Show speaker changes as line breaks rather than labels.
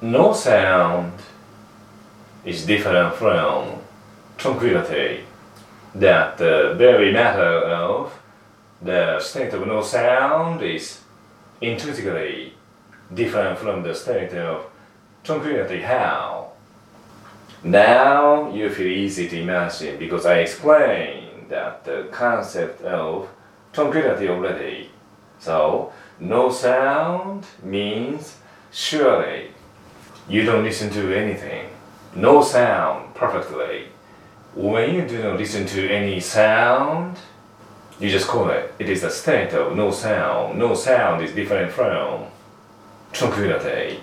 no sound is different from tranquility. That the very matter of the state of no sound is intrinsically different from the state of tranquility. How? Now you feel easy to imagine because I explained that the concept of tranquility already. So, no sound means surely you don't listen to anything. No sound perfectly. When you do not listen to any sound, you just call it. It is a state of no sound. No sound is different from tranquility.